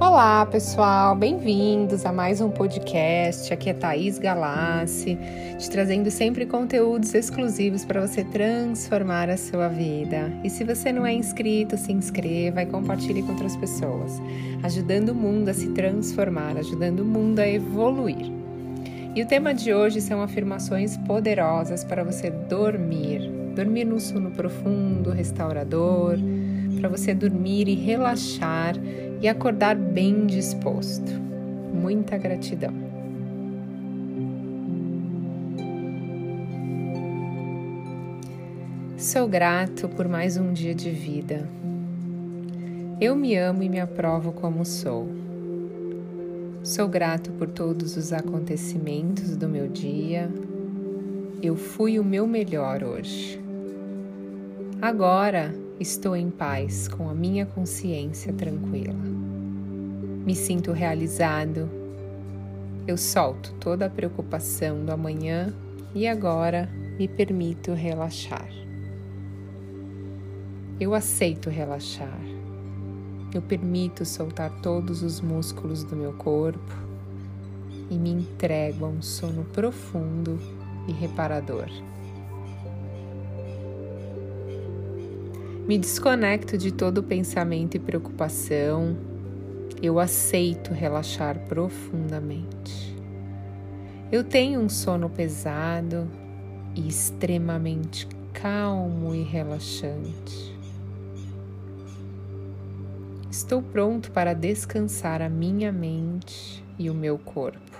Olá, pessoal, bem-vindos a mais um podcast. Aqui é Thaís Galassi, te trazendo sempre conteúdos exclusivos para você transformar a sua vida. E se você não é inscrito, se inscreva e compartilhe com outras pessoas, ajudando o mundo a se transformar, ajudando o mundo a evoluir. E o tema de hoje são afirmações poderosas para você dormir. Dormir num sono profundo, restaurador, para você dormir e relaxar e acordar bem disposto. Muita gratidão. Sou grato por mais um dia de vida. Eu me amo e me aprovo como sou. Sou grato por todos os acontecimentos do meu dia. Eu fui o meu melhor hoje. Agora estou em paz com a minha consciência tranquila. Me sinto realizado. Eu solto toda a preocupação do amanhã e agora me permito relaxar. Eu aceito relaxar. Eu permito soltar todos os músculos do meu corpo e me entrego a um sono profundo e reparador. Me desconecto de todo pensamento e preocupação. Eu aceito relaxar profundamente. Eu tenho um sono pesado e extremamente calmo e relaxante. Estou pronto para descansar a minha mente e o meu corpo.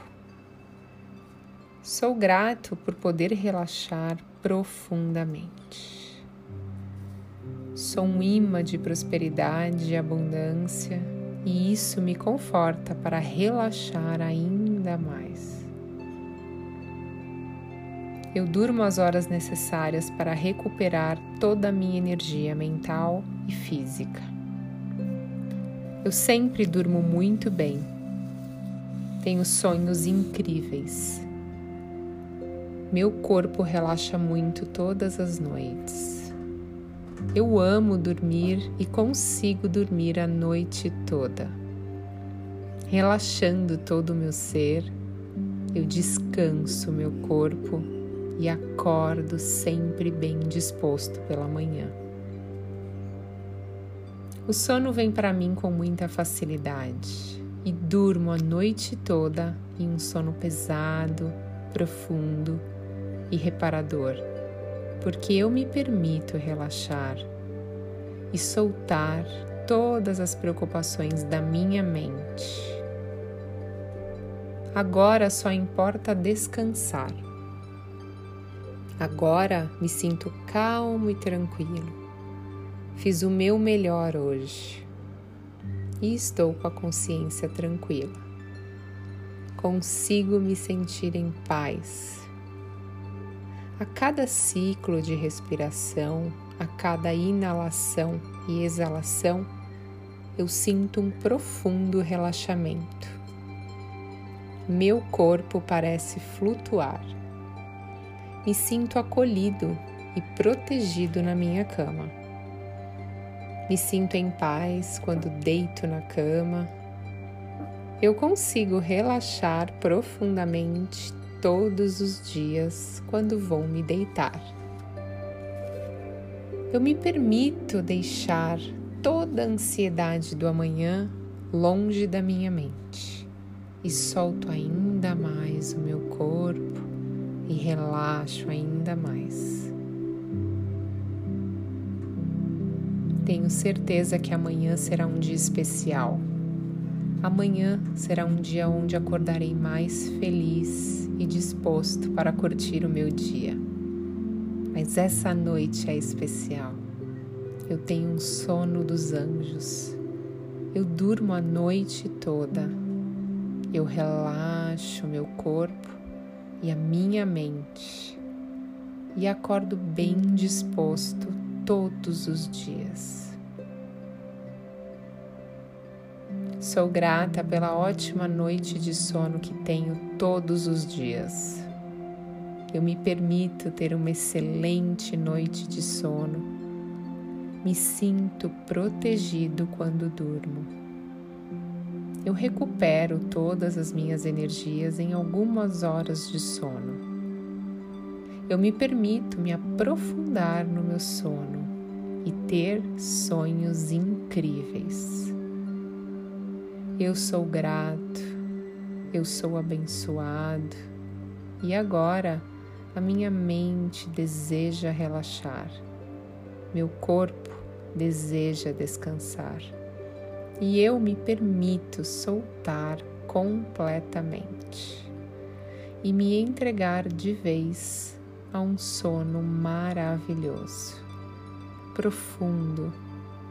Sou grato por poder relaxar profundamente. Sou um imã de prosperidade e abundância, e isso me conforta para relaxar ainda mais. Eu durmo as horas necessárias para recuperar toda a minha energia mental e física. Eu sempre durmo muito bem. Tenho sonhos incríveis. Meu corpo relaxa muito todas as noites. Eu amo dormir e consigo dormir a noite toda. Relaxando todo o meu ser, eu descanso meu corpo e acordo sempre bem disposto pela manhã. O sono vem para mim com muita facilidade e durmo a noite toda em um sono pesado, profundo e reparador porque eu me permito relaxar e soltar todas as preocupações da minha mente. Agora só importa descansar. Agora me sinto calmo e tranquilo. Fiz o meu melhor hoje e estou com a consciência tranquila. Consigo me sentir em paz a cada ciclo de respiração, a cada inalação e exalação, eu sinto um profundo relaxamento. Meu corpo parece flutuar. Me sinto acolhido e protegido na minha cama. Me sinto em paz quando deito na cama. Eu consigo relaxar profundamente todos os dias quando vou me deitar. Eu me permito deixar toda a ansiedade do amanhã longe da minha mente e solto ainda mais o meu corpo e relaxo ainda mais. Tenho certeza que amanhã será um dia especial. Amanhã será um dia onde acordarei mais feliz e disposto para curtir o meu dia. Mas essa noite é especial. Eu tenho um sono dos anjos. Eu durmo a noite toda. Eu relaxo meu corpo e a minha mente e acordo bem disposto todos os dias. Sou grata pela ótima noite de sono que tenho todos os dias. Eu me permito ter uma excelente noite de sono. Me sinto protegido quando durmo. eu recupero todas as minhas energias em algumas horas de sono. Eu me permito me aprofundar no meu sono e ter sonhos incríveis. Eu sou grato, eu sou abençoado. E agora a minha mente deseja relaxar, meu corpo deseja descansar. E eu me permito soltar completamente e me entregar de vez a um sono maravilhoso, profundo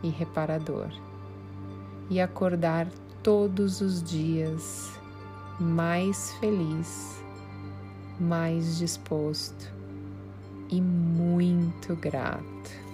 e reparador, e acordar todos os dias mais feliz, mais disposto e muito grato.